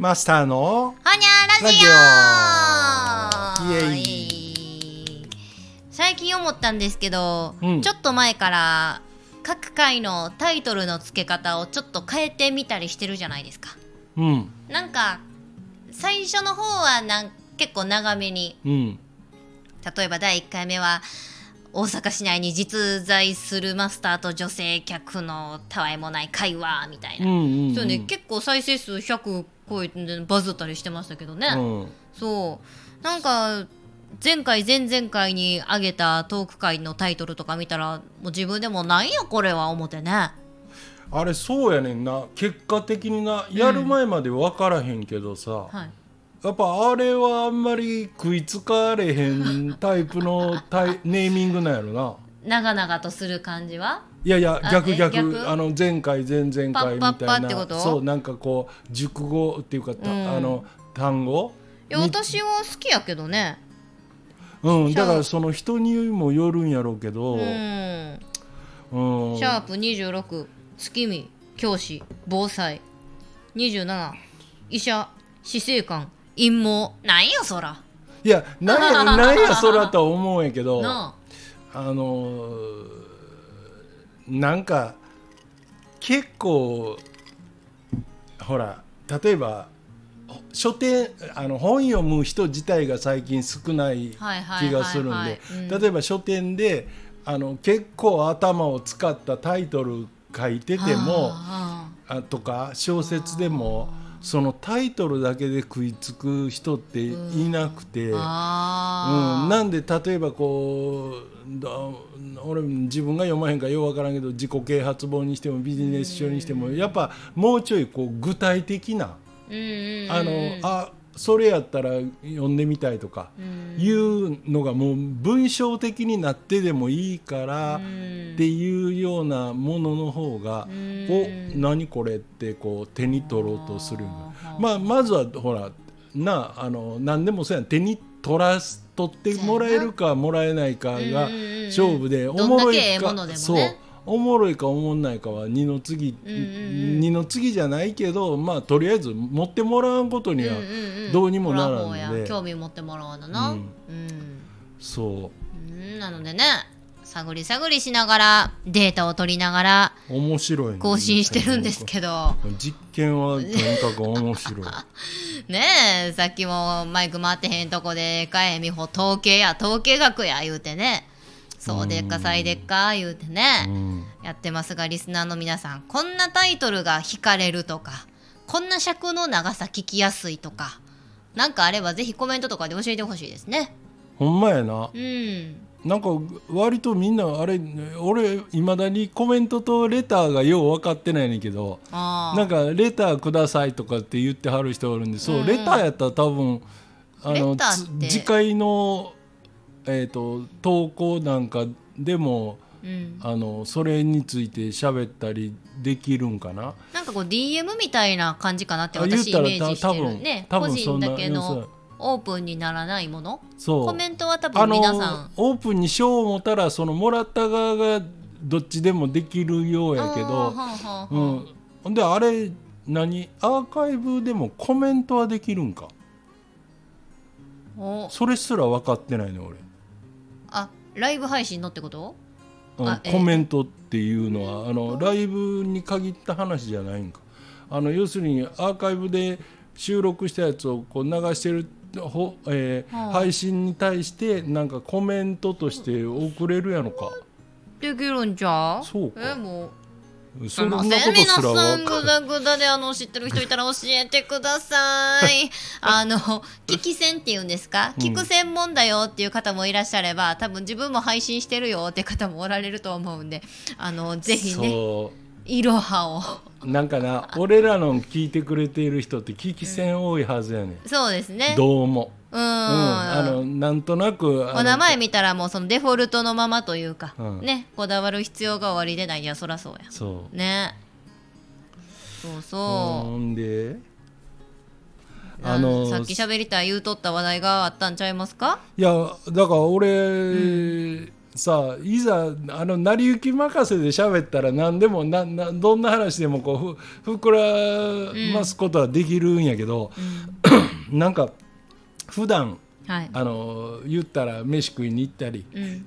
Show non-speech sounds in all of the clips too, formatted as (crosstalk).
マスターのほにゃラジオ。ラジオ。イエイ。最近思ったんですけど、うん。ちょっと前から各回のタイトルの付け方をちょっと変えてみたりしてるじゃないですか。うん。なんか最初の方はなん結構長めに。うん。例えば第1回目は大阪市内に実在するマスターと女性客のたわいもない会話みたいな、うんうんうん。そうね結構再生数100超えてバズったりしてましたけどね、うん。そう。なんか前回前々回に上げたトーク会のタイトルとか見たらもう自分でもなんやこれは思ってね。あれそうやねんな。結果的になやる前まで分からへんけどさ、はいやっぱあれはあんまり食いつかれへんタイプのタイ (laughs) ネーミングなんやろな。長々とする感じは？いやいや逆逆。逆？あの前回前々回みたいな。そうなんかこう熟語っていうか、たうん。あの単語？いや私は好きやけどね。うんだからその人にもよるんやろうけど、うん。うん。シャープ26月見教師防災。27医者死生観陰謀なんやそら。いやなんや (laughs) なんやそらとは思うんやけどなあ。のーなんか結構ほら例えば書店あの本読む人自体が最近少ない気がするんでうん。例えば書店であの結構頭を使ったタイトル書いててもああとか小説でもそのタイトルだけで食いつく人っていなくて。あー。うん、なんで例えばこうだ俺自分が読まへんからようわからんけど自己啓発本にしてもビジネス書にしてもやっぱもうちょいこう具体的なうんうんうん。あのあそれやったら読んでみたいとかうん。いうのがもう文章的になってでもいいからうん。っていうようなものの方がうん。お何これってこう手に取ろうとするまあまずはほらなあの何でもそうやん。手に取らす取ってもらえるかもらえないかが勝負で。おもろいかそうおもろいかおもんないかは二の次うんうんうん。二の次じゃないけどまあとりあえず持ってもらわんことにはうんうんうん。どうにもならんほ方やので興味持ってもらわなな。ううん。ん、そう。んなのでね探り探りしながらデータを取りながらう面白いね。更新してるんですけど。実験はとにかく面白い。(laughs) ねえさっきもマイク回ってへんとこで「かえみほ統計や統計学や」言うてね「そうでっかさいでっか」言うてね、うん。やってますがリスナーの皆さんこんなタイトルが惹かれるとかこんな尺の長さ聞きやすいとかなんかあればぜひコメントとかで教えてほしいですね。ほんまやな。うん。なんか割とみんなあれ俺いまだにコメントとレターがよう分かってないねんけどあなんかレターくださいとかって言ってはる人おるんでそう、レターやったら多分あの次回の、えー、と投稿なんかでもうん、あのそれについて喋ったりできるんかな？なんかこう DM みたいな感じかなって私イメージしてるね。多個人だけのオープンにならないもの？そう。コメントは多あ分皆さのんオープンにしよう思ったらそのもらった側がどっちでもできるようやけどうん、ほん。であれ何？アーカイブでもコメントはできるんか？お。それすら分かってないの俺、あライブ配信のってこと？うんあえコメントっていうのはあのライブに限った話じゃないんか。あの要するにアーカイブで収録したやつをこう流してるほ、えーはあ配信に対してなんかコメントとして送れるやのか。できるんじゃそうか。えもうそんなことす皆さんグダグダであの知ってる人いたら教えてください。(laughs) あの聞き戦っていうんですか？うん。聞く専門だよっていう方もいらっしゃれば多分自分も配信してるよって方もおられると思うんであのぜひねそいろはを。うなんかな俺らの聞いてくれている人って聞き戦多いはずやねん、そうですね。どうも、うん。うん、あのなんとなくお名前見たらもうそのデフォルトのままというか、うん。ねこだわる必要がおありでないいやそらそうや。そう。ね。そうそう、ほんでああのさっき喋りたい言うとった話題があったんちゃいますか？いやだから俺、さいざあの成り行き任せで喋ったら何でもななどんな話でもこうふ膨らますことはできるんやけど、(clears throat) なんか普段はい。あの言ったら飯食いに行ったりうん。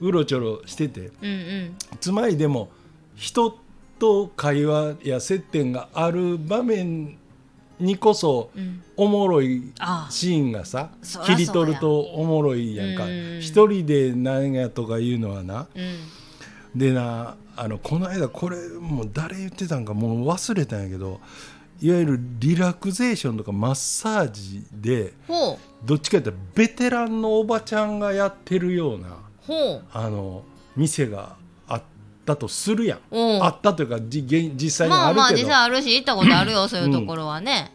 (coughs) うろちょろしててうんうん。つまりでも人と会話や接点がある場面にこそうん。おもろいあシーンがさ切り取るとおもろいやんか。うん一人で何やとかいうのはなうん。でなあのこの間これもう誰言ってたんかもう忘れたんやけどいわゆるリラクゼーションとかマッサージでどっちかっていうとベテランのおばちゃんがやってるようなあの店があったとするやん。おうあったというかじ現実際にまあまああるけど、実際あるし行ったことあるよ (clears throat) そういうところはね。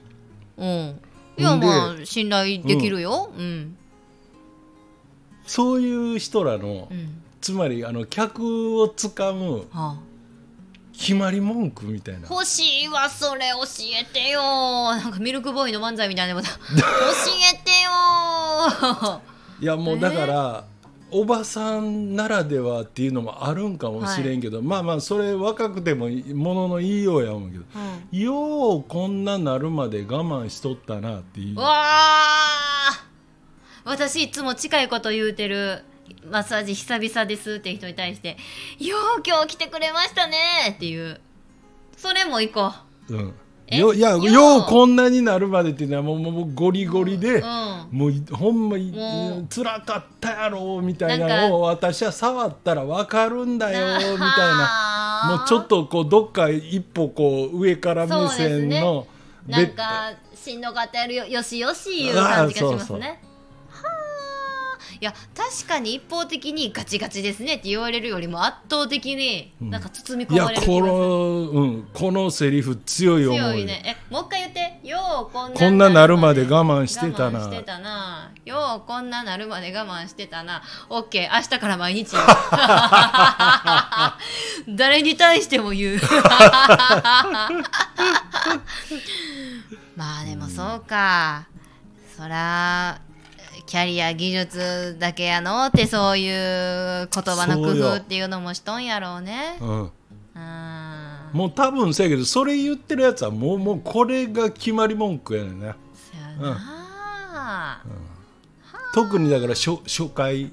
うん。いやん。でまあ信頼できるよ。うん。そういう人らの、うん。つまりあの客をつかむはあ決まり文句みたいな。欲しいわそれ教えてよ。なんかミルクボーイの漫才みたいなこと。(laughs) 教えてよ。いやもうだから、おばさんならではっていうのもあるんかもしれんけど、まあまあそれ若くてもものの言いようや思うけど、うん。ようこんななるまで我慢しとったなっていう。うわあ私いつも近いこと言うてるマッサージ久々ですって人に対して「よう今日来てくれましたね」っていう。それも行こう。ん、え？よいやようようこんなになるまでっていうのはもうもうゴリゴリで、ううん。もうほんまつらかったやろみたいなのを私は触ったら分かるんだよみたいな。なもうちょっとこうどっか一歩こう上から目線のなんかしんどかったやるよよしよしいう感じがしますね。そうそうや確かに一方的にガチガチですねって言われるよりも圧倒的になんか包み込いやこまれる気がする、の、うん、このセリフ強い思強いいねえもう一回言って。ようこんなこんななるまで我慢してたな。してたな。ようこんななるまで我慢してたな。オッケー明日から毎日 (laughs) 誰に対しても言う。(laughs) (laughs) まあでもそうか。そらキャリア技術だけやのってそういう言葉の工夫っていうのもしとんやろうね。うん、うん。もう多分せやけどそれ言ってるやつはもうもうこれが決まり文句やねんな。そやな、特にだから初初回、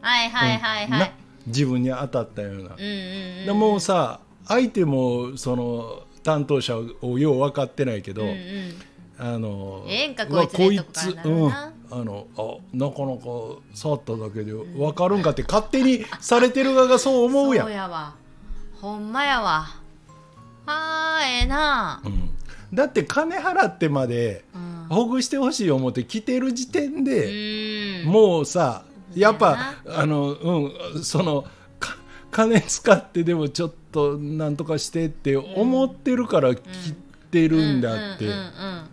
はいはいはいは、ない自分に当たったような、うんうんうんでもうさ相手もその担当者をよう分かってないけど、うんうん。あのええんかこいつうん、なあのあなかなか触っただけで分かるんかって勝手にされてる側がそう思うやん。そうやわ。ほんまやわ。あーええな。うん。だって金払ってまでうん。ほぐしてほしい思って来てる時点うで、ーん。もうさやっぱあのうんそのか金使ってでもちょっとなんとかしてって思ってるから来てるんだって、うん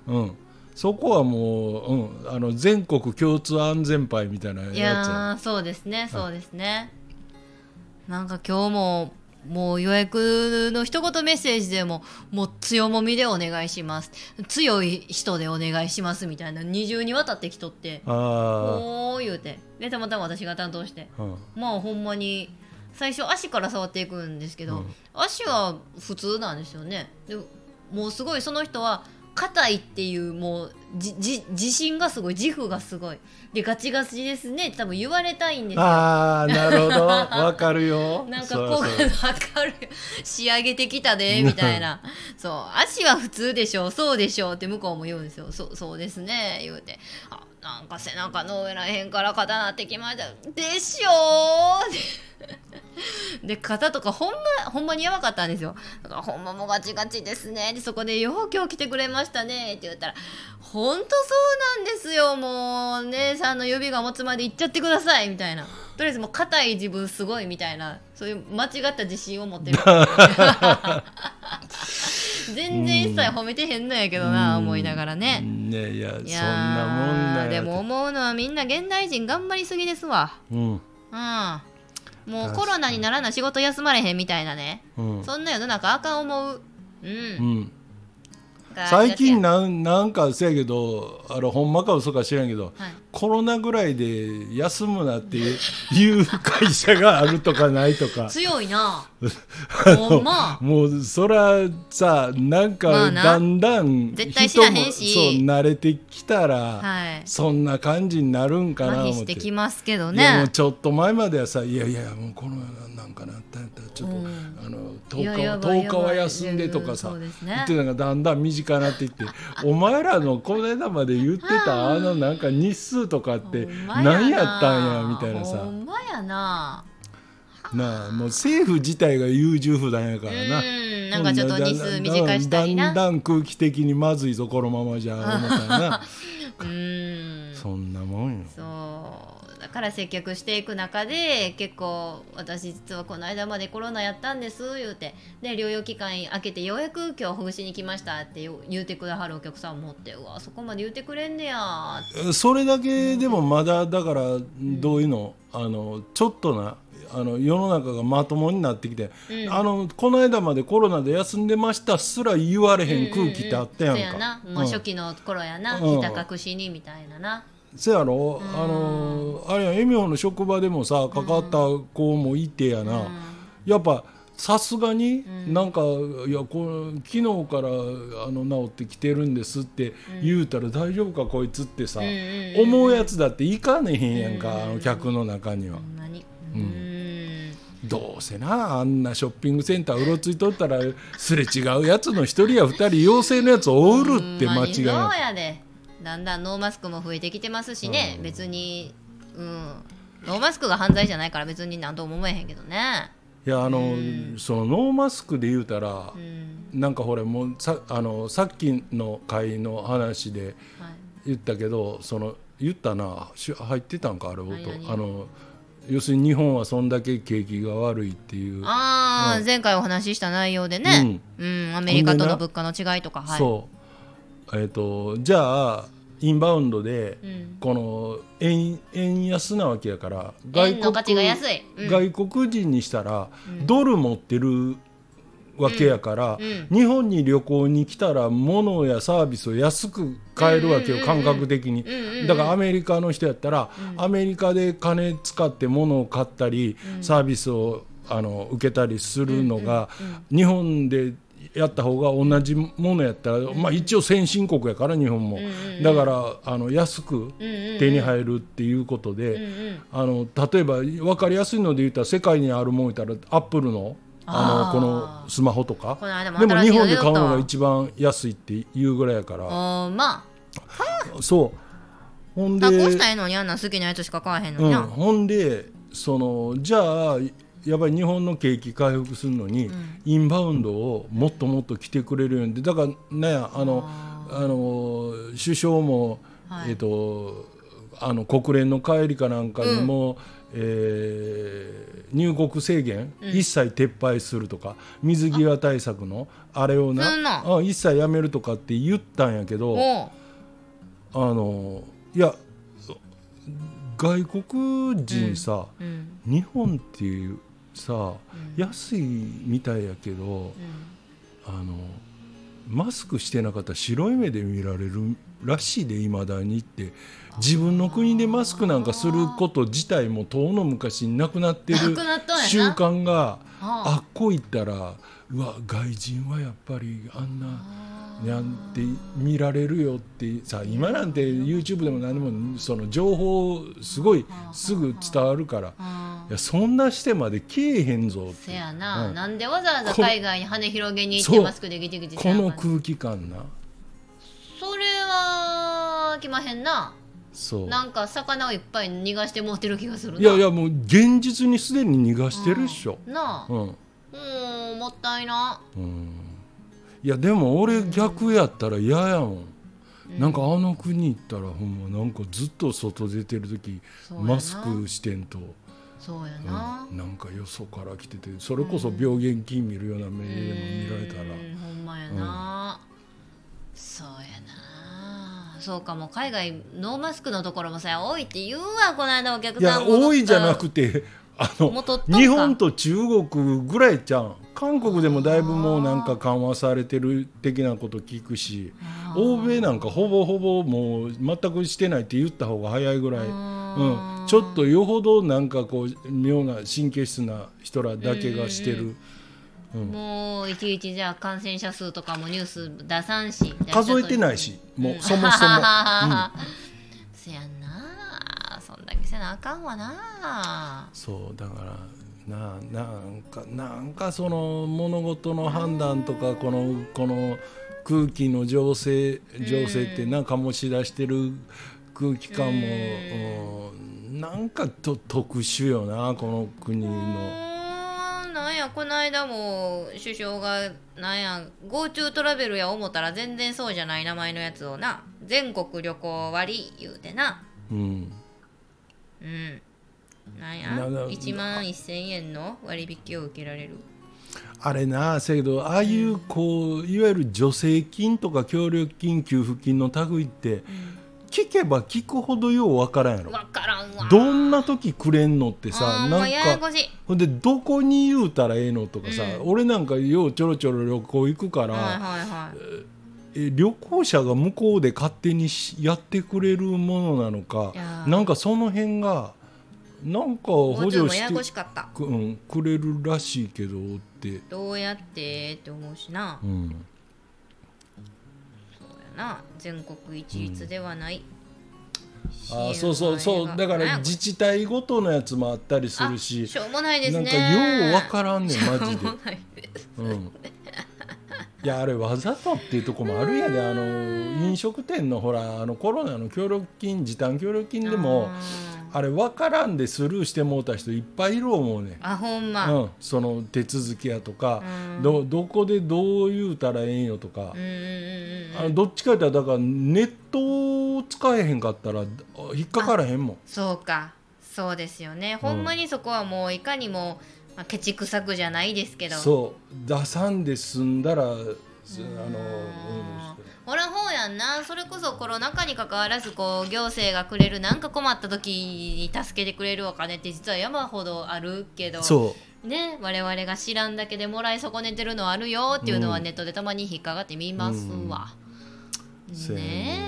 うん。うんそこはもう、うん、あの全国共通安全牌みたいなやうん、ついやそうですねそうですね。なんか今日ももう予約の一言メッセージでももう強もみでお願いします。強い人でお願いしますみたいな二重にわたってきとって。あおー言うて。でたまたま私が担当して。あ、うん。まあほんまに最初足から触っていくんですけど、うん。足は普通なんですよね。でもうすごいその人は硬いっていうもうじじ自信がすごい自負がすごいでガチガチですねって多分言われたいんですよああなるほどわかるよなんかこうそう分かる仕上げてきたでみたいなそう足は普通でしょそうでしょって向こうも言うんですよそうそうですね言うてあなんか背中の上らへんから肩なってきましたでしょー (laughs) で肩とかほんまほんまにやばかったんですよ。だからほんまもうガチガチですね。でそこで「よう今日来てくれましたね」って言ったら「ほんとそうなんですよ。もう姉さんの指が持つまで行っちゃってください」みたいな。とりあえずもう硬い自分すごいみたいな。そういう間違った自信を持ってる。(laughs) 全然一切褒めてへんのやけどな思いながらね。ねいやそんいやなもんだよーでも思うのはみんな現代人頑張りすぎですわ。うん。うんもうコロナにならな仕事休まれへんみたいなね。うん。そんな世の中あかん思う。うん、うん。か最近なんなんかせやけどあのほんまか嘘か知らんけど、はい。コロナぐらいで休むなっていう (laughs) 会社があるとかないとか。強いな (laughs) もうそらさなんまかだんだん人もそう慣れてきたら、はい。そんな感じになるんかな思って。ちょっと前まではさいやいやもうコロナなんかなったんやったらちょっと、うん。あのいや10日はやばい10日は休んでとかさ、言ってたのがだんだん短くなっていって (laughs) お前らのこの間まで言ってたあのなんか日数とかって何やったんやみたいなさ。ほんまやななあもう政府自体が優柔不断やからな。うんなんかちょっと日数短したりな。だんだん空気的にまずいぞこのままじゃ思ったらな。(laughs) うん。そんなもんよ。そう。だから接客していく中で結構私実はこの間までコロナやったんです言うて。で療養期間明けてようやく今日ほぐしに来ましたってよ言うてくだはるお客さんもおってうわそこまで言うてくれんねや。それだけでもまだだからどういうの？あのちょっとなあの世の中がまともになってきて、うん。あのこの間までコロナで休んでましたすら言われへん空気ってあったやんか。やな。もう初期の頃やな、うん。ひた隠しにみたいなな。せやろ、あのあれやエミホの職場でもさ関わった子もいてやな、やっぱさすがになんか、いやこれ昨日からあの治ってきてるんですって言うたら大丈夫かこいつってさ、んうんうん思うやつだっていかねへんやんか、あの客の中には。ほ。んまに。ううんんどうせなあんなショッピングセンターうろついとったらすれ違うやつの一人や二人陽性のやつおるって間違いなやで。だんだんノーマスクも増えてきてますしね、別にうん。ノーマスクが犯罪じゃないから別に何とも思えへんけどね。いやあの、そのノーマスクで言うたらう、ん。なんかほれもうさあのさっきの回の話ではい。言ったけどその言ったなし入ってたんかあれ音。あの要するに日本はそんだけ景気が悪いっていう、ああ、うん前回お話しした内容でね、うん。アメリカとの物価の違いとか。はい。そう。えっ、とじゃあインバウンドで、うん。この円円安なわけやから円の価値が安い、うん。外国人にしたら、ドル持ってるわけやから、うん日本に旅行に来たら物やサービスを安く買えるわけよ、感覚的に、だからアメリカの人やったら、アメリカで金使って物を買ったり、サービスをあの受けたりするのが、日本でやった方が同じものやったら、まあ、一応先進国やから日本も、だからあの安く手に入るっていうことで、あの例えば分かりやすいので言ったら世界にあるもん言ったらアップルのあのこのスマホとか。でも日本で買うのが一番安いっていうぐらいやから。まそう。ほんであ加工したらええのにあんなん好きなやつしか買わへんのうん、にな、ほんでそのじゃあやっぱり日本の景気回復するのに、インバウンドをもっともっと来てくれるように。でだからねあのあの首相も、はい。えっとあの国連の帰りかなんかにも、えー入国制限、一切撤廃するとか水際対策のあれをなあ一切やめるとかって言ったんやけどあのいや外国人さ、うん日本っていうさ、安いみたいやけど、あのマスクしてなかったら白い目で見られるらしいでいまだにって自分の国でマスクなんかすること自体も遠の昔になくなってる習慣がはあ。あっこ行ったらうわ外人はやっぱりあんな。なんて見られるよってさ今なんて YouTube でも何でもその情報すごいすぐ伝わるから。あいやそんなしてまでけえへんぞって。せやな、うん。なんでわざわざこ海外に羽広げに行ってマスクでギチギチこの空気感な。それは来まへんなそう。なんか魚をいっぱい逃がして持ってる気がするな。いやいやもう現実にすでに逃がしてるっしょ、なあ。うん。うんもったいな。うん、いやでも俺逆やったら嫌やもん、なんかあの国行ったらほんまなんかずっと外出てる時マスクしてんと、そうやうん。な、なんかよそから来ててそれこそ病原菌見るような目でも見られたら、うん。ほんまやな、そうやなそうかも海外ノーマスクのところもさ多いって言うわこの間お客いやさん戻った多いじゃなくてあの日本と中国ぐらいじゃん韓国でもだいぶもうなんか緩和されてる的なこと聞くし欧米なんかほぼほぼもう全くしてないって言った方が早いぐらい、うん、ちょっとよほどなんかこう妙な神経質な人らだけがしてる、うん。もういちいちじゃあ感染者数とかもニュース出さんし数えてないしもううんそもそも、うん。(laughs) そやんな。そんだけせなあかんわな。そうだからななんかなんかその物事の判断とかこのこの空気の情勢情勢ってなんか醸し出してる空気感も、うん。なんかと特殊よなこの国うの。なんやこの間も首相がなんや GoTo トラベルや思ったら全然そうじゃない名前のやつをな全国旅行割言うてな。うん。うん。なんやなな1万1000円の割引を受けられる。あれなせやけどああいうこういわゆる助成金とか協力金給付金の類って聞けば聞くほどようわからんやろ。分からんわ。どんな時くれんのってあさなんかややこしい。ほんでどこに言うたらええのとかさ、うん。俺なんかようちょろちょろ旅行行くから、はいはいはい。え旅行者が向こうで勝手にしやってくれるものなのかいやー。なんかその辺がなんか補 GoTo 助しもややしかった。く,、うん、くれるらしいけどって、どうやってって思うしな。うん、な全国一律ではない、あそうそうそうだから自治体ごとのやつもあったりするし。しょうもないですね。なんかようわからんねんマジで。う。ん、いやあれわざとっていうとこもあるんやであの飲食店のほらあのコロナの協力金時短協力金でもあれわからんでスルーしてもうた人いっぱいいる思うねん。あほんま、うん、その手続きやとか、うん。どどこでどう言うたらええんよとか。あのどっちかって言ったらだからネットを使えへんかったら引っかからへんもん。そうか。そうですよね。ほんまにそこはもういかにも、まあ、ケチくさくじゃないですけど。そう。出さんで済んだらすあの、うんほらほうやんな。それこそコロナ禍に関わらずこう行政がくれるなんか困った時に助けてくれるお金って実は山ほどあるけどそう。ね我々が知らんだけでもらい損ねてるのあるよっていうのはうん。ネットでたまに引っかかってみますわ。そうやね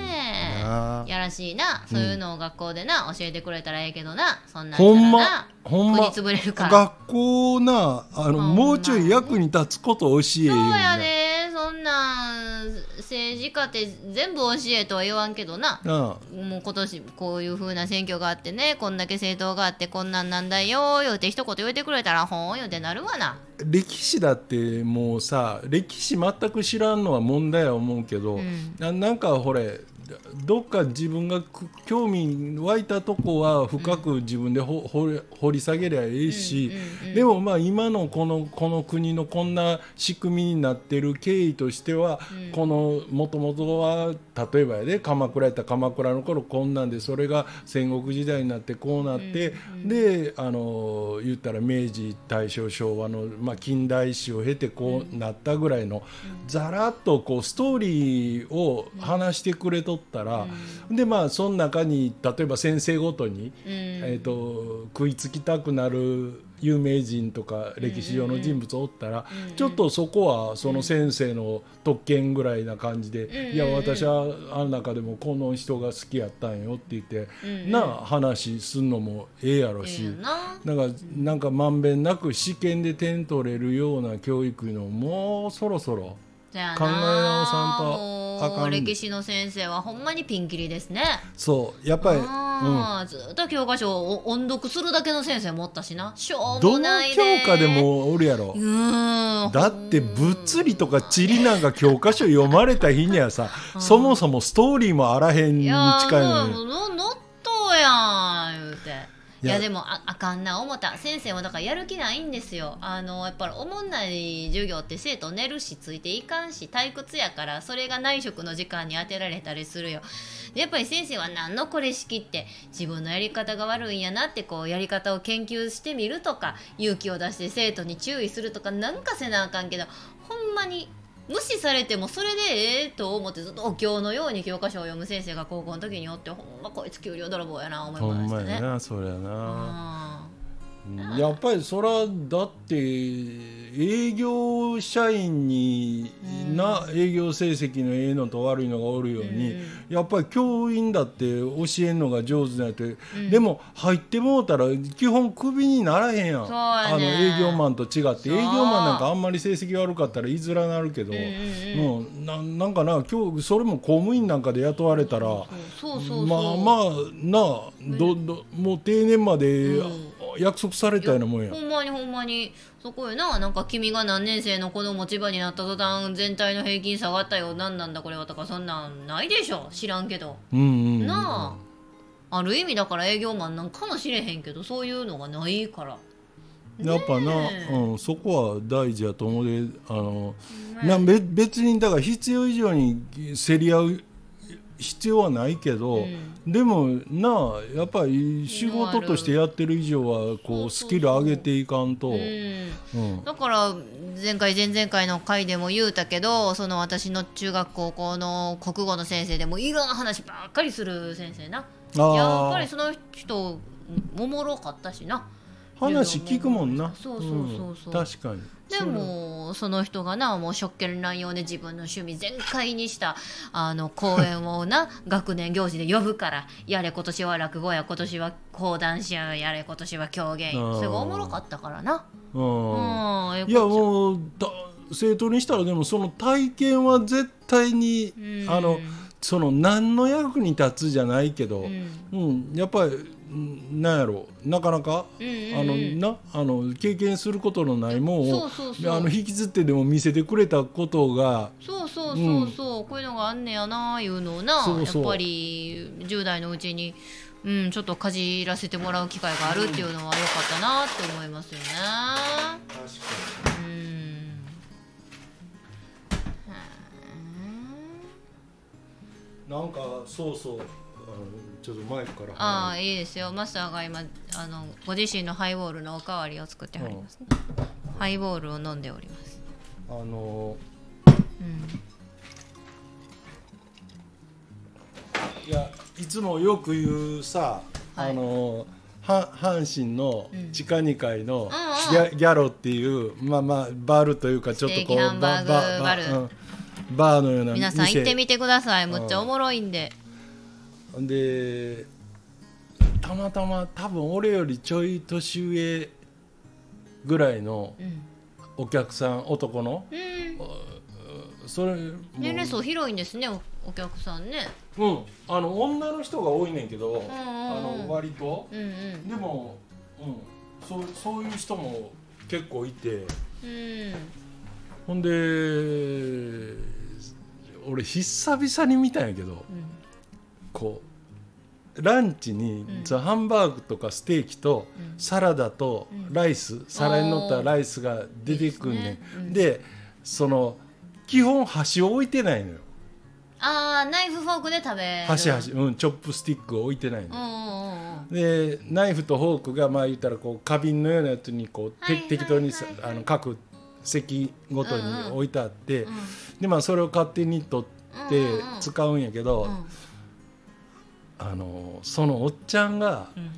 え。やらしいな。そういうのを学校でな教えてくれたらええけどな。そんなんほんまほんま国潰れるから。学校なあのまもうちょい役に立つこと教えそうよやで。そんなん政治家って全部教えとは言わんけどな。なあもう今年こういう風な選挙があってねこんだけ政党があってこんなんなんだよ言うて一言言うてくれたらほん言うてなるわな。歴史だってもうさ歴史全く知らんのは問題は思うけど、うん。ななんかほれどっか自分がく興味湧いたとこは深く自分でほ掘り掘り下げりゃいいし、うんうんうんでもまあ今のこのこの国のこんな仕組みになってる経緯としては、うん。このもともとは例えばやで鎌倉やったら鎌倉の頃こんなんでそれが戦国時代になってこうなって、であの言ったら明治大正昭和の、まあ、近代史を経てこうなったぐらいの、ざらっとこうストーリーを話してくれとったら、でまあその中に例えば先生ごとに、うん。えー、と食いつきたくなる有名人とか歴史上の人物おったら、ちょっとそこはその先生の特権ぐらいな感じで「うん。いや私はあの中でもこの人が好きやったんよ」って言って、うん。な話すんのもええやろし。ええよな。なんかなんかまんべんなく試験で点取れるような教育のもうそろそろ考え直さんともあかん。歴史の先生はほんまにピンキリですね。そうやっぱり、うん、ずっと教科書を音読するだけの先生もおったしな。しょうどのもないで教科でもおるやろ。う。ーん。だって物理とか地理なんか教科書読まれた日にはさ、そもそもストーリーもあらへんにいや近いのにもうののっとうやん言うて。いやでもああかんな思った。先生もだからやる気ないんですよ。あのやっぱりおもんない授業って生徒寝るしついていかんし退屈やからそれが内職の時間に当てられたりするよ。でやっぱり先生は何のこれ式って自分のやり方が悪いんやなってこうやり方を研究してみるとか勇気を出して生徒に注意するとかなんかせなあかんけどほんまに無視されてもそれでええと思ってずっとお経のように教科書を読む先生が高校の時におってほんまこいつ給料泥棒やな思いほんまましたね。やなそりゃな、うやっぱりそらだって営業社員にな、営業成績のええのと悪いのがおるように、やっぱり教員だって教えんのが上手なって、でも入ってもうたら基本クビにならへんやん、あの営業マンと違って。営業マンなんかあんまり成績悪かったら言いづらなるけど、うんななんかな今日それも公務員なんかで雇われたら。まあまあなあどどもう定年まで約束されたようなもんや。ほんまにほんまに。そこよな。なんか君が何年生の子供千葉になった途端全体の平均下がったよ。何なんだこれはとかそんなんないでしょ。知らんけど、うんうんなあ。ある意味だから営業マンなんかもしれへんけどそういうのがないから。やっぱな、うん、そこは大事やと思うで。あの、ねなべ別にだから必要以上に競り合う必要はないけど、でもなあやっぱり仕事としてやってる以上はこそうスキル上げていかんと。うん。うん。だから前回前々回の回でも言うたけどその私の中学高校の国語の先生でもいろんな話ばっかりする先生な。あやっぱりーその人おもろかったしな話聞くもんな。そうそうそうそう。うん確かに。でもその人がなもう職権乱用で自分の趣味全開にしたあの講演をな (laughs) 学年行事で呼ぶからやれ今年は落語や今年は講談師ややれ今年は狂言。あー。それがおもろかったからな。うんうんいやもうだ生徒にしたらでもその体験は絶対に、うん。あのその何の役に立つじゃないけど、ううんんやっぱりうんなんやろ。なかなか、うんうんうん。あのなあの経験することのないもんをそうそうそう。あの引きずってでも見せてくれたことがそうそうそうそう、こういうのがあんねやないうのをなやっぱり10代のうちに、うん、ちょっとかじらせてもらう機会があるっていうのは良かったなって思いますよね。うん。なんかそうそう。あのちょっとマイクからああい。いですよ。マスターが今あのご自身のハイボールのおかわりを作ってはりますね、ハイボールを飲んでおります、あのうん、いやいつもよく言うさ、はい。あのは阪神の地下2階のうんギャ,、ギャロっていうまあまあバルというかちょっとこうステーバーグバーのような皆さん行ってみててください。むっちゃおもろいんででたまたま多分俺よりちょい年上ぐらいのうん、お客さん男のうん、それも年齢層広いんですねおお客さんね。うん。あの女の人が多いねんけど、んうん。あの割と。うんうん。でも、うん、そうそういう人も結構いて。うん。ほんで俺久々に見たんやけどうん。こうランチに、うん。ハンバーグとかステーキとうん。サラダとうん。ライス、皿に乗ったライスが出てくんねん。ですね。うん。でその基本箸を置いてないのよ。あーナイフフォークで食べる。箸箸、うん、チョップスティックを置いてないの。うんうんうんでナイフとフォークがまあ言ったらこう花瓶のようなやつにこう、てはいはい適当にあの各席ごとに置いてあって、うん。でまあそれを勝手に取ってうんうんうん。使うんやけど、うんあのそのおっちゃんがうん。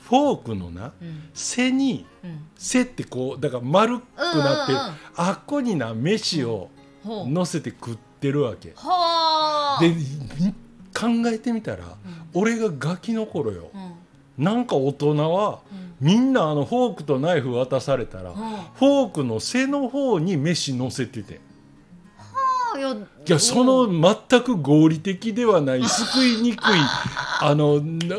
フォークのなうん。背にうん。背ってこうだから丸くなってあっこにな飯をほう。乗せて食ってるわけ。はあ。で考えてみたら、俺がガキの頃よ。うん。なんか大人はうん。みんなあのフォークとナイフ渡されたら、うん。フォークの背の方に飯乗せててあいやいやその全く合理的ではない (laughs) 救いにくい。あのな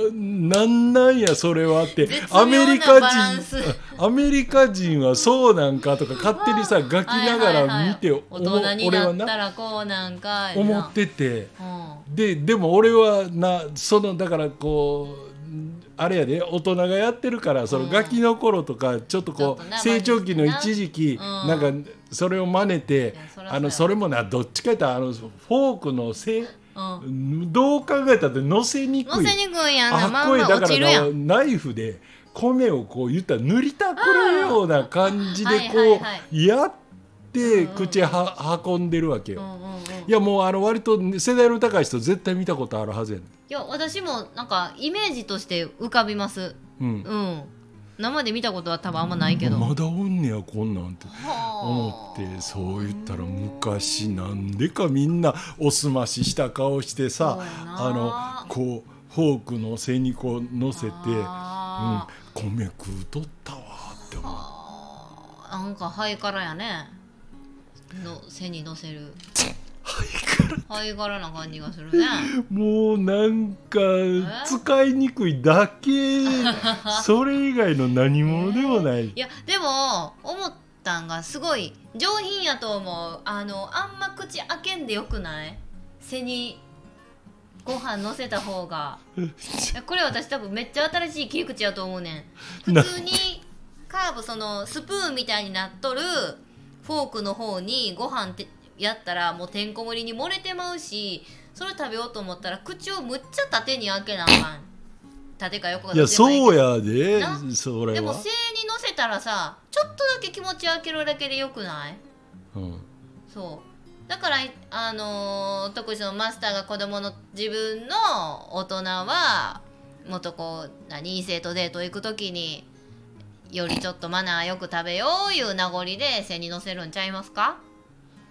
なんなんやそれはって。(laughs) アメリカ人ス。(laughs) アメリカ人はそうなんかとか勝手にさガキながら見て、はいはいはい。大人に俺はなったならこうなんかいな思っててうん。ででも俺はなそのだからこうあれやで大人がやってるからそのうんガキの頃とかちょっとこう成長期の一時期うん。なんかそれを真似てあのそれもなどっちかやったらあのフォークの背うん。どう考えたって乗せにくい。乗せにくいやんな。あまんまっこいだから落ちるやん。ナイフで米をこう言ったら塗りたくるような感じではい。こうやってうんうん。口は運んでるわけよ。いやもうあの割と世代の高い人絶対見たことあるはずやねん。いや私もなんかイメージとして浮かびます。うん。うん。生で見たことは多分あんまないけど、まだおんねやこんなんてはあ。思ってそう言ったら昔なんでかみんなおすましした顔してさあのこうフォークの背にこう乗せて、うん、あ米食うとったわって思う。あ。なんかハイカラやねの背に乗せる。ハイカラな感じがするね。もうなんか使いにくいだけ。(laughs) それ以外の何者でもない、いやでも思ったんがすごい上品やと思う。あのあんま口開けんでよくない？背にご飯乗せた方が。(laughs) これ私多分めっちゃ新しい切り口やと思うねん。な普通にカーブそのスプーンみたいになっとるフォークの方にご飯ってやったらもうてんこ盛りに漏れてまうしそれ食べようと思ったら口をむっちゃ縦に開けなあかん。縦か横かいやそうややでな？それは。でも背に乗せたらさちょっとだけ気持ち開けるだけでよくない？うん。そう。だからあのー特にそのマスターが子供の自分の大人はもっとこう何異性とデート行く時によりちょっとマナーよく食べよういう名残で背に乗せるんちゃいますか？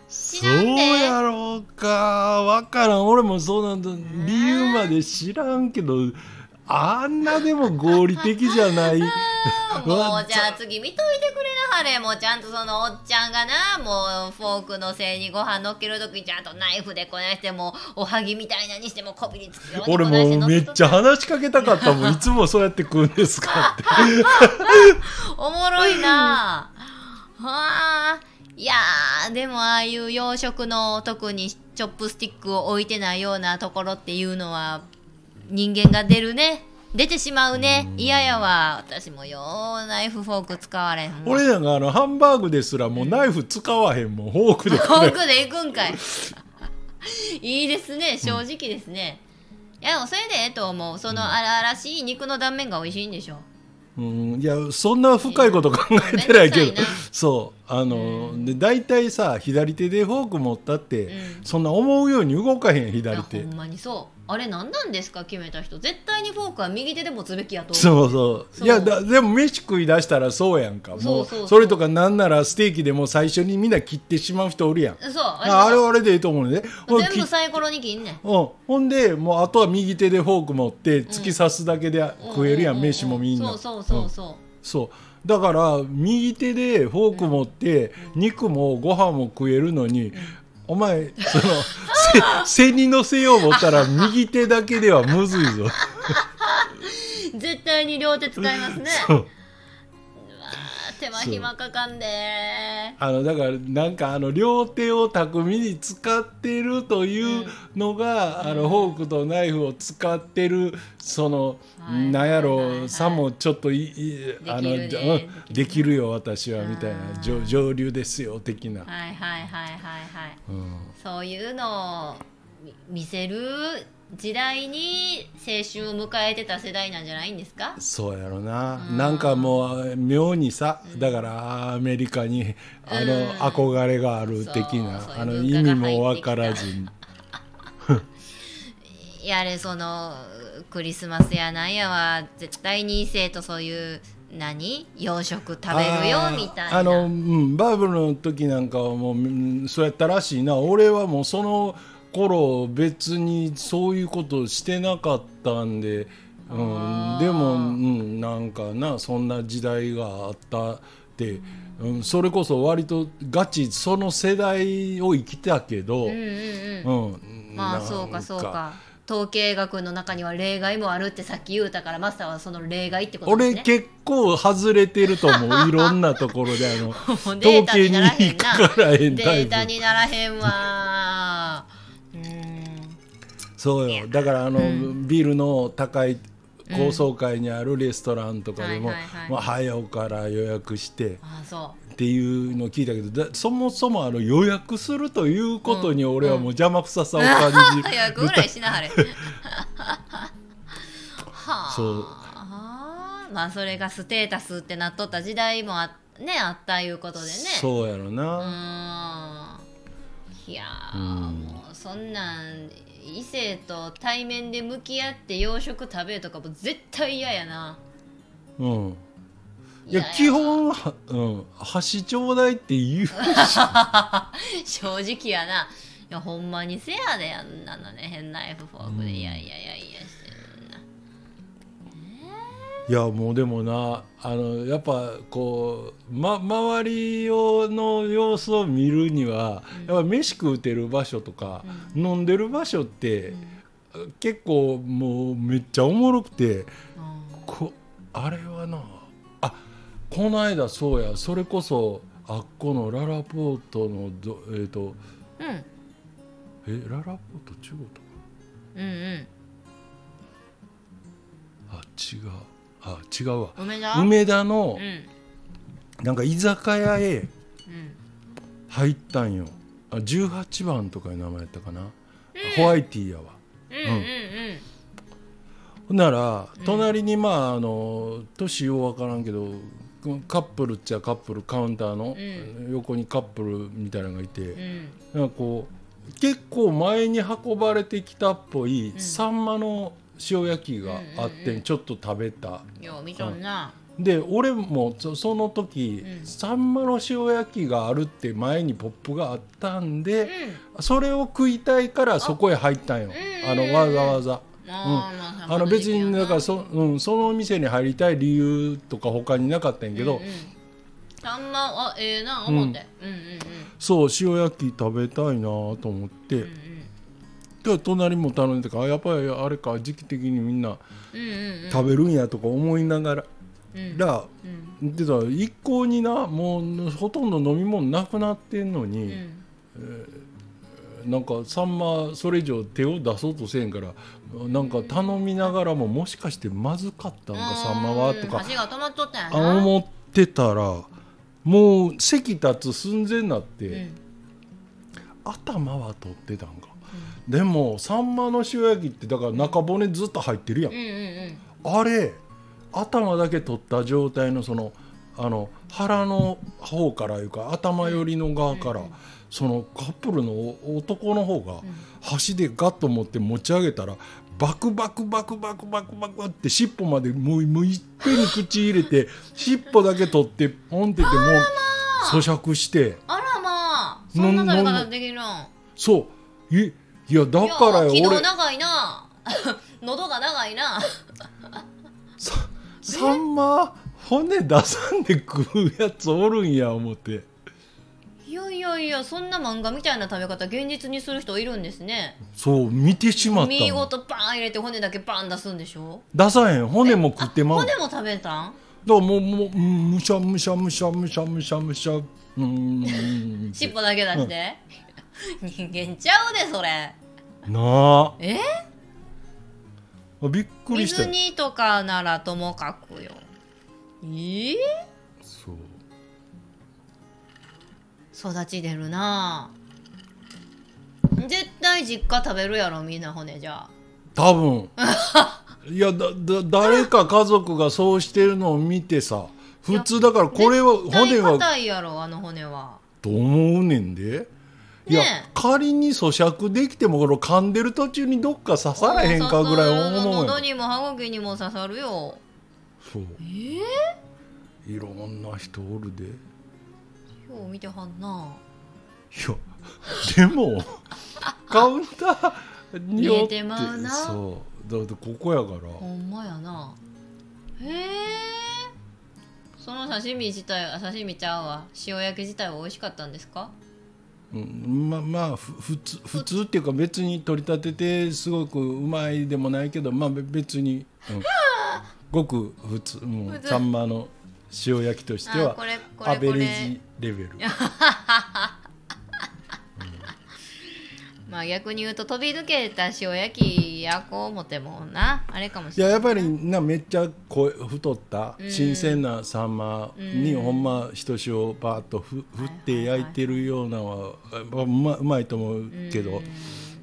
知そうやろうか。わからん。俺もそうなんだ。理由まで知らんけどあんなでも合理的じゃない。(laughs) もうじゃあ次見といてくれなはれ。もうちゃんとそのおっちゃんがなもうフォークのせいにご飯のっける時にちゃんとナイフでこないしてもうおはぎみたいなにしてもこびりつくよ俺もうめっちゃ話しかけたかったもん。(laughs) いつもそうやって食うんですかって。おもろいな。はあ。いやーでもああいう洋食の特にチョップスティックを置いてないようなところっていうのは人間が出るね。出てしまうね。嫌やわ私もようナイフフォーク使われへんわ。俺なんかあのハンバーグですらもうナイフ使わへんもん。フォークで (laughs) フォークで行くんかい。(laughs) いいですね。正直ですね、いやでもそれでええと思う。その荒々しい肉の断面が美味しいんでしょ。うん、いやそんな深いこと考えてないけど。(laughs) そう。あの、で大体さ左手でフォーク持ったって、うん。そんな思うように動かへんいや左手。ほんまにそうあれ何なんですか？決めた人。絶対にフォークは右手で持つべきやとそうそう。いやだでも飯食い出したらそうやんか。もうそうそうそう。それとかなんならステーキでも最初にみんな切ってしまう人おるやん。そう。ああれはあれでいいと思うね。でほん全き部サイコロに切んねん。うん、ほんでもうあとは右手でフォーク持って突き刺すだけで食えるやん、ううう飯もみんな。そうそうそうそう、そう。だから右手でフォーク持って、肉もご飯も食えるのに、お前そのせ背に乗せよう思ったら右手だけではむずいぞ。(laughs) 絶対に両手使いますね。そう手間暇かかんであのだからなんかあの両手を巧みに使ってるというのが、あのフォークとナイフを使ってるその、はい。なんやろさもちょっといいあのできるね。うん。できるよ私はみたいな。上上流ですよ的な、はいはいはいはいはい。うん。そういうのを見見せる時代に青春を迎えてた世代なんじゃないんですか？そうやろな、うん。なんかもう妙にさだからアメリカにあの、うん憧れがある的なそうそういうあの意味も分からずに。(laughs) やれそのクリスマスやなんやは絶対に異性とそういう何？洋食食べるよみたいな。あの、うん、バイブルの時なんかはもううんそうやったらしいな。俺はもうその頃別にそういうことしてなかったんで、うん、でも、うん、なんかなそんな時代があったって、うん、それこそ割とガチその世代を生きたけど、うんうんうん。うん、まあそうかそうか。統計学の中には例外もあるってさっき言うたからマスターはその例外ってことですね。俺結構外れてると思う。いろんなところであの (laughs) データにならへんデータにならへんわ。うんそうよ。だからあの、うん。ビルの高い高層階にあるレストランとかでも、まあ、早うから予約してっていうのを聞いたけどだそもそもあの予約するということに俺はもう邪魔くささを感じうる、(laughs) 早くぐらいしなはれ。(laughs) はあ。そう。まあそれがステータスってなっとった時代もあ,、ね、あったいうことでね。そうやろうな、ーん。いやもうそんなん異性と対面で向き合って洋食食べるとかも絶対嫌やな。うん。いや基本は、うん、箸ちょうだいって言うし。(laughs) 正直やな。いやほんまにせやであんなのね。変な F フォークで、うん。いやいやいやいやいやもうでもなあのやっぱこう、ま、周りをの様子を見るには、やっぱ飯食うてる場所とか、飲んでる場所って、結構もうめっちゃおもろくてこあれはなあこの間そうやそれこそあっこのララポートのどえっ、とうん。えララポート中国とか？うんうん。あ違うあ違うわ。梅田？梅田のうん。なんか居酒屋へうん。入ったんよ。あ18番とかいう名前やったかな、ホワイティーやわ。うんうん。ほんなら隣にまああの年よう分からんけどカップルっちゃカップルカウンターのう横にカップルみたいなのがいて、うん。なんかこう結構前に運ばれてきたっぽい、ん。サンマの塩焼きがあって、うんうんうん。ちょっと食べた。よう見とんな。で俺もそその時、うん。サンマの塩焼きがあるって前にポップがあったんで、うそれを食いたいからそこへ入ったんよ。あのわざわざ。ん。あの別にだからそそ,、うん、その店に入りたい理由とか他になかったんやけど、うんうんサンマあええな思って。うん。うんうんそう塩焼き食べたいなと思って、うんで隣も頼んでたかやっぱりあれか時期的にみんなうんうんうん。食べるんやとか思いながら、うん。らうん。でさ一向になもうほとんど飲み物なくなってんのうに、んなんかサンマそれ以上手を出そうとせんからなんか頼みながらももしかしてまずかったんかサンマはとか思ってたらもう席立つ寸前になって、うん。頭は取ってたんか、でもサンマの塩焼きってだから中骨ずっと入ってるやん。うんうんあれ頭だけ取った状態のそのあの腹の方からいうか頭寄りの側から、そのカップルの男の方が箸でガッと持って持ち上げたらバクバクバクバクバクバクって尻尾までもうもういっぺんに口入れて (laughs) 尻尾だけ取ってポンってってもう咀嚼して。あらまあ。そんな食べ方できるん。そう。いいやだからよいや俺気道長いな。(laughs) 喉が長いな。さサンマ骨出さんで食うやつおるんや思って。いやいやいやそんな漫画みたいな食べ方現実にする人いるんですね。そう見てしまった身ごのとバーン入れて骨だけバーン出すんでしょ？出さへん。骨も食ってまう。だか骨も食べたん？らもうもううんむしゃむしゃむしゃむしゃむしゃむしゃうーん。尻尾だけ出して、(laughs) 人間ちゃうでそれ。なえ？あびっくりした。水煮とかならともかくよ。え？ー、そう。育ち出るな。絶対実家食べるやろみんな骨じゃあ。多分。(laughs) いやだだ誰か家族がそうしてるのを見てさ普通だからこれは絶対骨は硬いやろあの骨は。と思うねんでいや、ねえ。仮に咀嚼できてもこの噛んでる途中にどっか刺さらへんかぐらい思うや。ん喉にも歯茎にも刺さるよ。そう。えー、よいろんな人おるで。いう見てはんな。やでも (laughs) カウンターによって。見えてまうな。そう。だってここやから。ほんまやな。へえその刺身自体あ刺身ちゃうわ。塩焼き自体は美味しかったんですか？うん、ままあふ普通普通っていうか別に取り立ててすごくうまいでもないけどまあべ別に、うん、(laughs) ごく普通。もうサンマの塩焼きとしてはアベレージレベル (laughs) まあ逆に言うと飛び抜けた塩焼きやこう思ってもな。あれかもしいやれな。いやっぱりなめっちゃこ太ったうん。新鮮なサンマにうんほんまひと塩バーッとふ振って焼いてるようなのはまあうまうまいと思うけど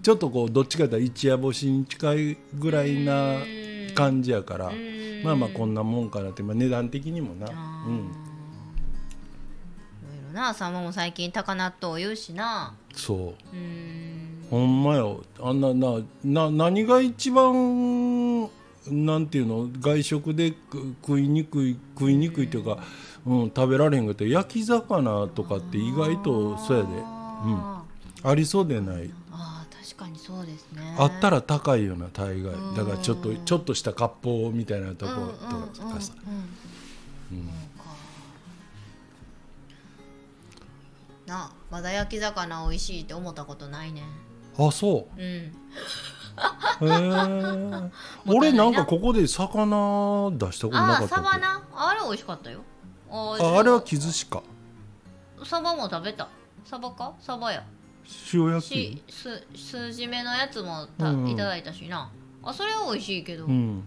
ちょっとこうどっちかというと一夜干しに近いぐらいな感じやからうん。まあまあこんなもんかなってまあ値段的にもな。うん。いろいろなサンマも最近高納豆言うしな。そう。うーんほんまよ。あんななな何が一番なんていうの？外食でく食いにくい食いにくいっていうか、うん、食べられへんかったら焼き魚とかって意外とそうやで。あありそうでない。ー。あー確かにそうですね。あったら高いような大概。だからちょっとうんちょっとした割烹みたいなとこうんうんうんとか。さなあまだ焼き魚美味しいって思ったことないねあそう。うん。へえ俺なんかここで魚出したことなああかったっけ？サバなあれ美味しかったよ。あああれは木寿司か。サバも食べた。サバか？サバや。塩焼しきす筋目のやつもた、うんうん。いただいたしな。あそれは美味しいけど、うん。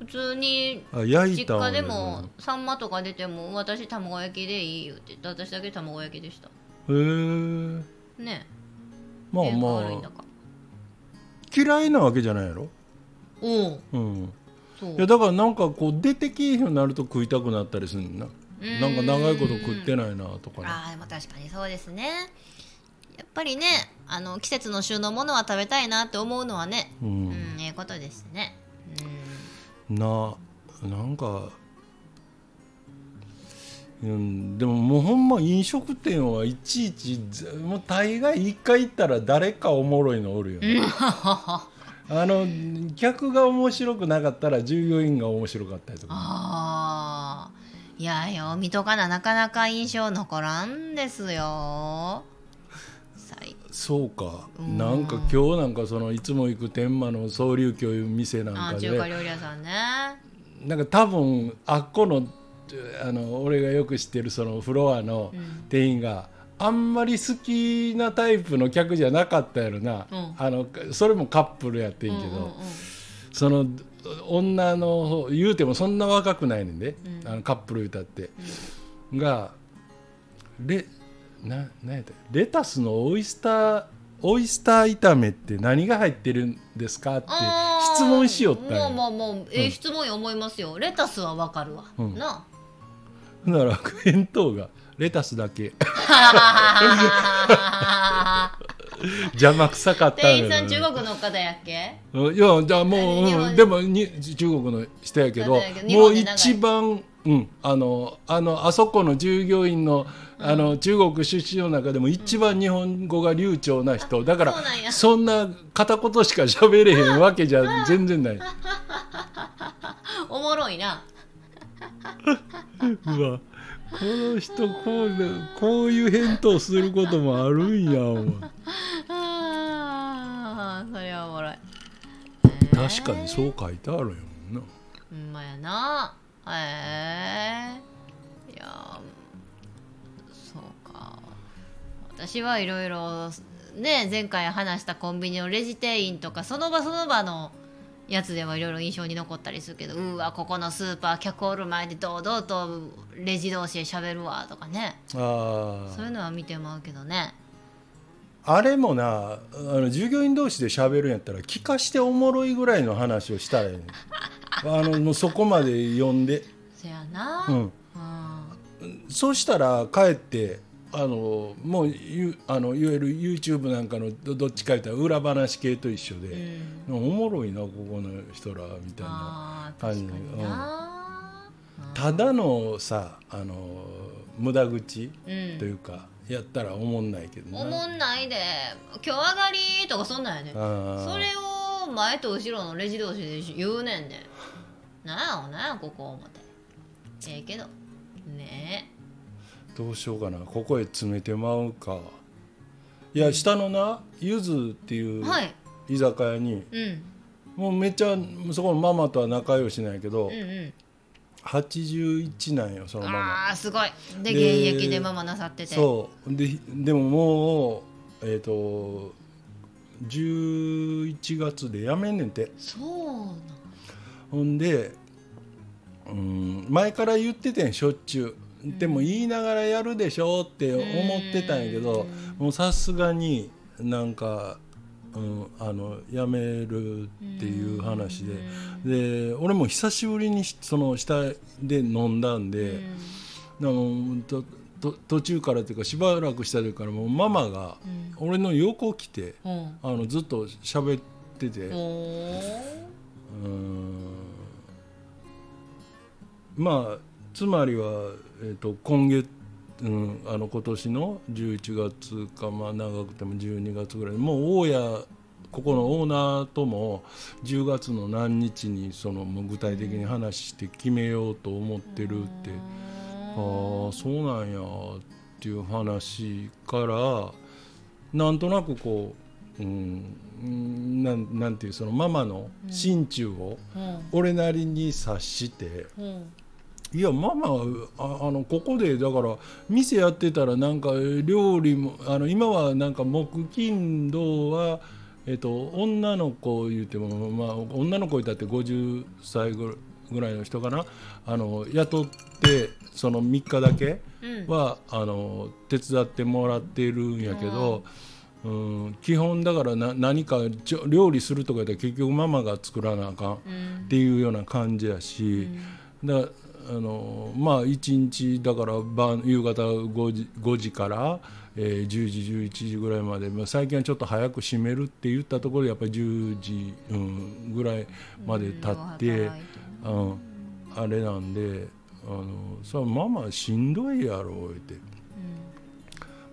普通にあ焼い実家でもサンマとか出ても私卵焼きでいいよって言って私だけ卵焼きでした。へえねまあえまあ嫌いなわけじゃないやろ？うん。そう。いやだからなんかこう出てきいようになると食いたくなったりするんだな。なんか長いこと食ってないなとかね。ああでも確かにそうですね。やっぱりねあの季節の旬のものは食べたいなって思うのはね。ううんん、ええことですね。ななんかうん。でももうほんま飲食店はいちいちぜもう大概一回行ったら誰かおもろいのおるよね、(laughs) あの客が面白くなかったら従業員が面白かったりとか。ああいやよ見とかななかなか印象残らんですよ。最そうか。うん。なんか今日なんかそのいつも行く天満の総流教いう店なんかで。中華料理屋さんね。なんか多分あっこのあの俺がよく知ってるそのフロアのうん。店員があんまり好きなタイプの客じゃなかったやろな、うん。あのそれもカップルやってんけど、うんうんうん。その女の方言うてもそんな若くないねんで、うん。あのカップル歌って、がレななんやったレタスのオイスターオイスター炒めって何が入ってるんですかって質問しよったんやもうもうもうええ質問や思いますよ。レタスはわかるわ、うん。ななら返答がレタスだけ。あ (laughs) 邪魔くさかった店員さん中国の方やっけ？いやじゃあもう、うんでもに中国の人やけどもう一番、うん、あのあのあそこの従業員のあの中国出身の中でも一番日本語が流暢な人。だからそんな片言しか喋れへんわけじゃ全然ない。(laughs) おもろいな (laughs) うわこの人こうこういう返答することもあるんや思うあーそれはおもろい。確かにそう書いてあるよな。ほんまやな。へえいやそうか。私はいろいろね前回話したコンビニのレジ店員とかその場その場のやつではいろいろ印象に残ったりするけどうわここのスーパー客おる前で堂々とレジ同士で喋るわとかね。あそういうのは見てまうけどね。あれもなあの従業員同士で喋るんやったら聞かしておもろいぐらいの話をしたらええねん。(laughs) あのもうそこまで読んで、そやな。う、うん。ん、そうしたら帰ってあのもうゆあのいわゆる YouTube なんかのどどっちか言ったら裏話系と一緒うで、ん。おもろいなここの人らみたいな。感じ確かにな、ただのさあの無駄口うん。というか、やったらおもんないけどな。おもんないで。今日上がりとかそんなんやねそれを前と後ろのレジ同士で言うねんで。なんやなんやここ思って。ええけど。ねどうしようかな。ここへ詰めてまうか。いや下のなゆずっていうえはい。居酒屋にうん。もうめっちゃそこのママとは仲良しなんやけど、うんうん。81なんよそのママ。あーすごい。でで現役でママなさってて。そう。ででももうえっ、と11月で辞めんねんて。そうなん。ほんで、うん、前から言っててんしょっちゅうでも言いながらやるでしょって思ってたんやけどもうさすがになんか、うん、あの辞めるっていう話で。で俺も久しぶりにその下で飲んだんで、でもとと途中からっていうかしばらくした時からもうママが俺の横来てうん。あのずっと喋ってて。うまあつまりは、えー、と今月、うん、あの今年の11月か、まあ、長くても12月ぐらいもう大家ここのオーナーとも10月の何日にその具体的に話して決めようと思ってるってああそうなんやっていう話からなんとなくこう、うん、うんなんなんていうそのママの心中をうん俺なりに察して。うんいやママああのここでだから店やってたらなんか料理もあの今はなんか木金土は、えっと、女の子言っても、まあ、女の子いたって50歳ぐぐらいの人かな。あの雇ってその3日だけうん。はあの手伝ってもらってるんやけど、うん、基本だからな何か料理するとかやったら結局ママが作らなあかん。うんっていうような感じやし、だあのまあ1日だから晩夕方5時 ,5 時から、えー10時11時ぐらいまで、まあ、最近はちょっと早く閉めるって言ったところでやっぱり10時、うん、ぐらいまで経って、うんうんあれなんであのさママしんどいやろ言って。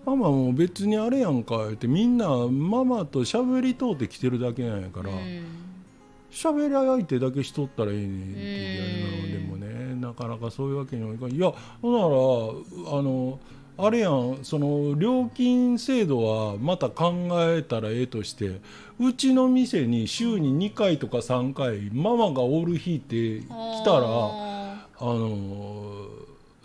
ママも別にあれやんか言ってみんなママと喋りとうて来てるだけなんやから、うん。喋り相手だけしとったらいいねんっていうのでもねなかなかそういうわけにはいかん。いやほんならあのあれやんその料金制度はまた考えたらええとしてうちの店に週に2回とか3回ママがおる日って来たらああの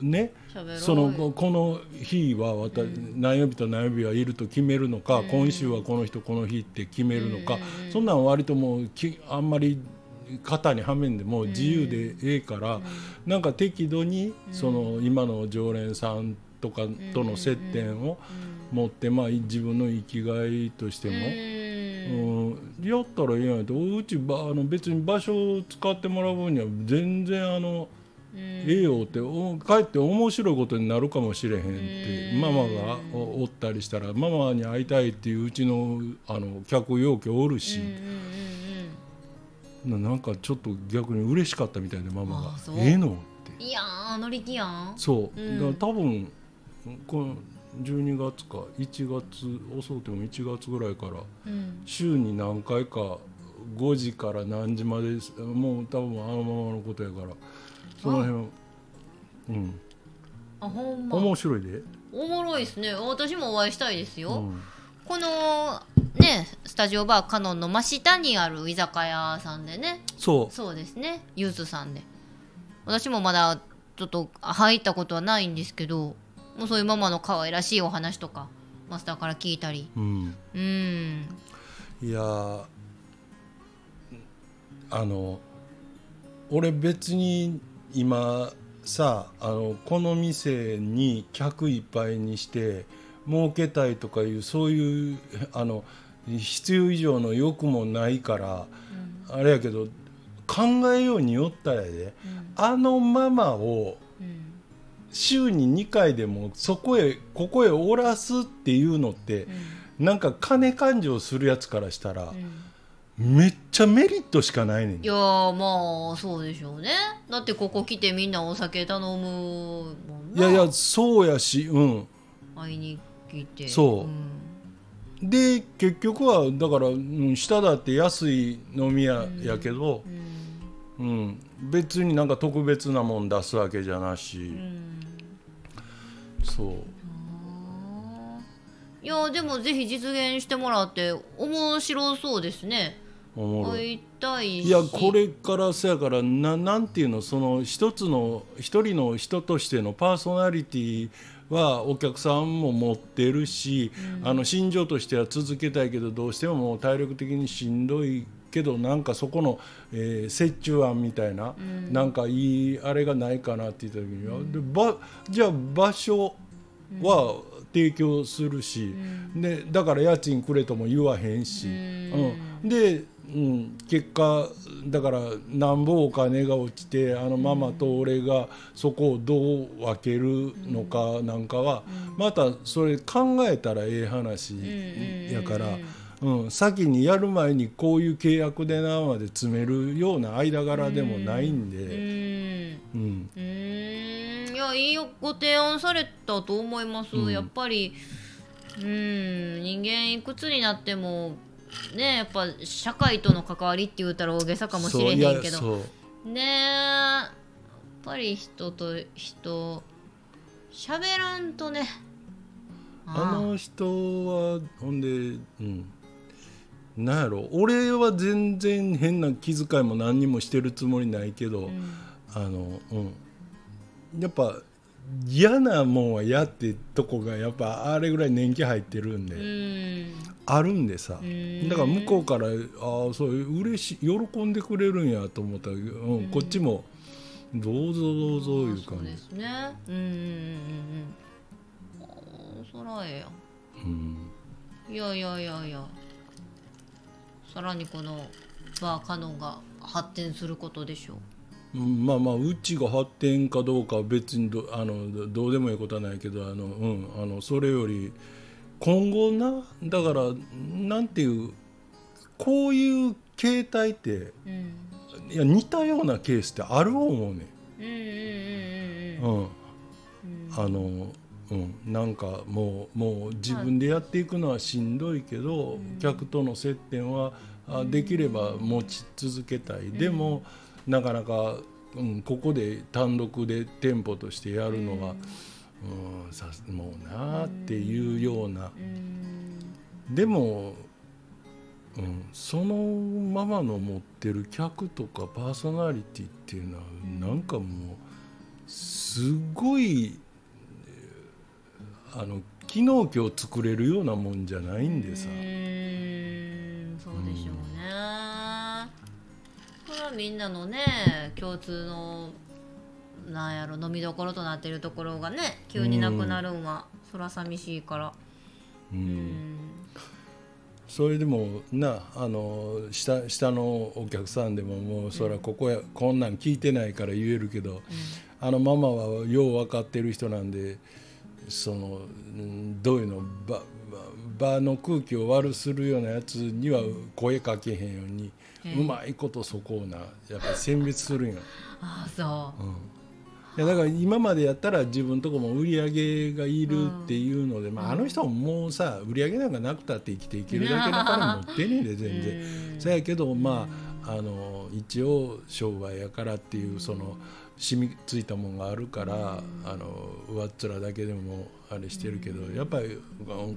ねそのここの日はわた何曜日と何曜日はいると決めるのか、うん。今週はこの人この日って決めるのか、うん。そんなん割ともうきあんまり型にはめんでも自由でええから、なんか適度にその今の常連さんとかとの接点を持って、まあ、自分の生きがいとしても。うん。うん、やったらいいやんとうちばあの別に場所を使ってもらう分には全然あの、ええよっておかえって面白いことになるかもしれへんってうん。ママがおおったりしたらママに会いたいっていううちのあの客要求おるし、ななんかちょっと逆に嬉しかったみたいでママがあそう「ええの?」って。うんいやー乗り気やん。そう、うん。だから多分この12月か1月遅くても1月ぐらいからうん。週に何回か5時から何時までもう多分あのままのことやからその辺はうん。あほんま。面白いで、おもろいですね。私もお会いしたいですよ、うん、このねスタジオバーカノンの真下にある居酒屋さんでね。そそうですね。ゆずさんで。私もまだちょっと入ったことはないんですけどもうそういうママの可愛らしいお話とかマスターから聞いたり。う、うん、うん。いやーあの俺別に今さあのこの店に客いっぱいにして儲けたいとかいうそういうあの必要以上の欲もないから、あれやけど考えようによったらやで、あのママをうん。週に2回でもそこへここへおらすっていうのって、なんか金勘定するやつからしたら、めっちゃメリットしかないねん。いやーまあそうでしょうね。だってここ来てみんなお酒頼むもんな。いやいやそうやしうん。会いに来て。そう。うん。で結局はだから、うん、下だって安い飲み屋やけど、うん。うん。別になんか特別なもん出すわけじゃなし、うん。そう。いやでもぜひ実現してもらって面白そうですね。会いたいし。いやこれからそやからななんていうのその一つの一人の人としてのパーソナリティはお客さんも持ってるし、あの心情としては続けたいけどどうしてももう体力的にしんどいけどなんかそこの、えー折衷案みたいな、なんかいいあれがないかなって言った時には、でばじゃあ場所は提供するし、でだから家賃くれとも言わへんし、うん。で、うん、結果だからなんぼお金が落ちてあのママと俺がそこをどう分けるのかなんかは、またそれ考えたらええ話やから。うん、先にやる前にこういう契約でなまで詰めるような間柄でもないんうで、ん。うん。うん。いいご提案されたと思います、うん。やっぱりうん。人間いくつになってもねやっぱ社会との関わりって言ったら大げさかもしれへんけど。ねえやっぱり人と人喋らんとね。あの人はほんでうん。なんやろ俺は全然変な気遣いも何にもしてるつもりないけど、うん。あのうん。やっぱ嫌なもんは嫌ってとこがやっぱあれぐらい年季入ってるんで、うん。あるんでさ、ん。だから向こうからああそう嬉しい喜んでくれるんやと思ったら、うんこっちもどうぞどうぞいうそう感じですね。うんうんうんうん。そらええやん。うん。いやいやいやいや。さらにこのバーカノンが発展することでしょう。うんまあまあうちが発展かどうかは別にどあのどどうでもいいことはないけどあの、うん、あのそれより今後なだからなんていうこういう形態ってうん。いや似たようなケースってある思うねうんうんうんうんん、うん、うん。あの、うん、なんかもうもう自分でやっていくのはしんどいけど、客との接点はあできれば持ち続けたい、でもなかなか、うん、ここで単独で店舗としてやるのは、うん、さもうなあっていうような、うん。でも、うん、そのままの持ってる客とかパーソナリティっていうのはなんかもうすごいえーあの昨日今日作れるようなもんじゃないんでさ。う、そうでしょうね、これはみんなのね共通のなんやろ飲みどころとなってるところがね急になくなるんは、そら寂しいから。う、うん。んそれでもなあの下下のお客さんでももうそらここや、こんなん聞いてないから言えるけど、あのママはよう分かってる人なんでそのうんどういうの場の空気を悪するようなやつには声かけへんように、うまいことそこをなやっぱり選別するんよ。(laughs) ああそう、いやだから今までやったら自分とこも売り上げがいるっていうので、まあ、あの人ももうさ売り上げなんかなくたって生きていけるだけの金持ってんねんで全然。うんそやけどまああの一応商売やからっていうその染みついたもんがあるからあの上っ面だけでもあれしてるけどやっぱり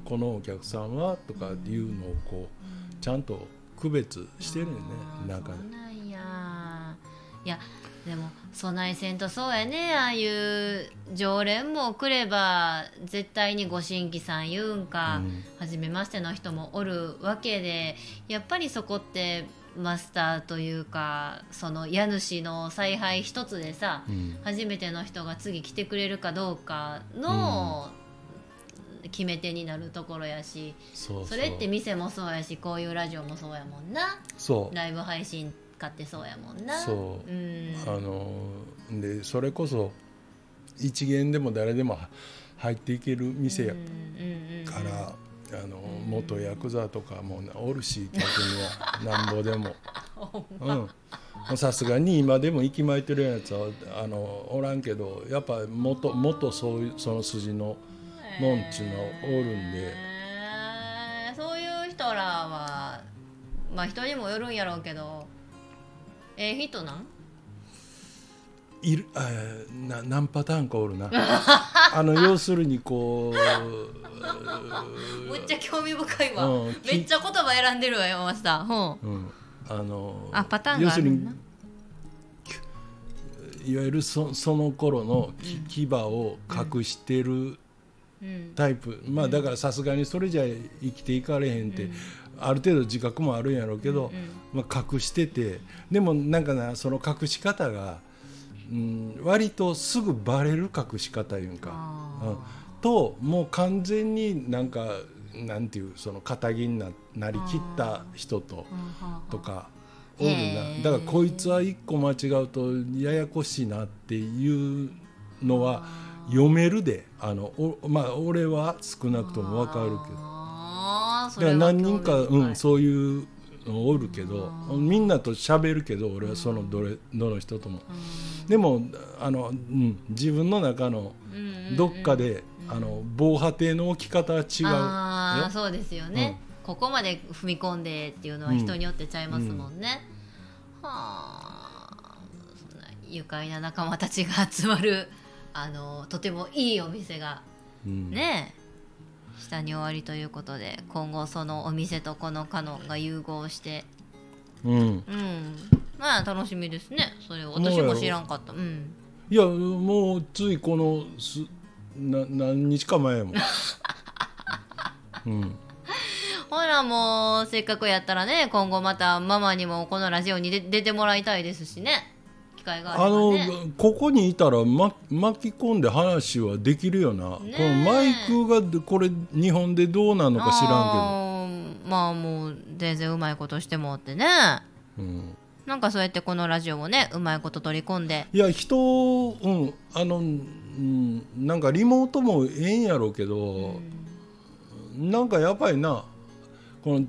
このお客さんはとかいうのをこうちゃんと区別してるよね中で。なんや。いやでも備えせんとそうやね。ああいう常連も来れば絶対にご新規さん言うんか、うん。初めましての人もおるわけでやっぱりそこってマスターというかその家主の采配一つでさ、うん。初めての人が次来てくれるかどうかの決め手になるところやし、それって店もそうやしこういうラジオもそうやもんな。そう。ライブ配信かってそうやもんな。そう。うん。あのでそれこそ一元でも誰でも入っていける店やから、あの元ヤクザとかもおるし逆には。(laughs) なんぼでも。(laughs) さすがに今でも息巻いてるやつはあのおらんけどやっぱ元元そういうその筋のもんっちゅうのおるんで。えー。そういう人らはまあ人にもよるんやろうけど。ええ人なん？いるあな何パターンかおるな。(laughs) あの要するにこう (laughs) むっちゃ興味深いわ、うんめっちゃ言葉選んでるわよマスターほん。うん、あのあパターンがあるんいわゆるそその頃のき牙を隠してるうんタイプ、まあだからさすがにそれじゃ生きていかれへんって、ある程度自覚もあるんやろうけど、まあ、隠しててでもなんかなその隠し方が、うん、割とすぐバレる隠し方いうんか。あうん、ともう完全になんかなんていうその肩着にななりきった人ととかおるな。だからこいつは一個間違うとややこしいなっていうのは読めるで。あのおまあ俺は少なくとも分かるけど。あから何人か、うん、そういう、おるけどみんなと喋るけど俺はそのどれどの人とも。でもあの、うん、自分の中のどっかで、あの防波堤の置き方は違うよ。ああそうですよね、ここまで踏み込んでっていうのは人によってちゃいますもんね、はあそんな愉快な仲間たちが集まるあのとてもいいお店がうん。ね下に終わりということで今後そのお店とこのカノンが融合して。うん、うん。まあ楽しみですね。それを。私も知らんかった。うん。いやもうついこのすな何日か前やもん。うん。(laughs) ほらもうせっかくやったらね今後またママにもこのラジオにで出てもらいたいですしね。機会があのねここにいたら、ま、巻き込んで話はできるよな、ねえ。このマイクがこれ日本でどうなのか知らんあーまあもう全然うまいことしてもってね。けど、うん、なんかそうやってこのラジオもねうまいこと取り込んで。いや人うんあの、うん、なんかリモートもええんやろうけど、なんかやっぱりなこの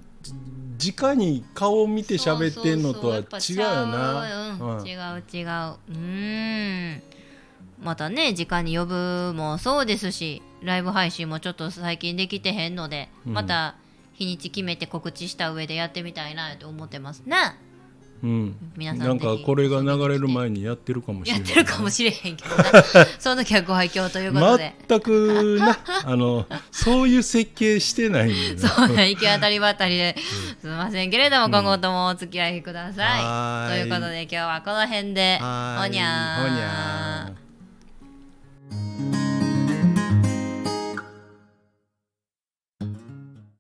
直に顔を見て喋ってんのとは違うよな。うん。違う違う。うん。またね時間に呼ぶもそうですしライブ配信もちょっと最近できてへんので、また日にち決めて告知した上でやってみたいなと思ってますね。うん、皆さんなんかこれが流れる前にやってるかもしれない、ね、やってるかもしれへんけどその時はご愛嬌ということで。全くな (laughs) あのそういう設計してないそうね行き当たりばったりで、すみませんけれども、今後ともお付き合いください、ということで今日はこの辺で。おにゃー。おにゃー。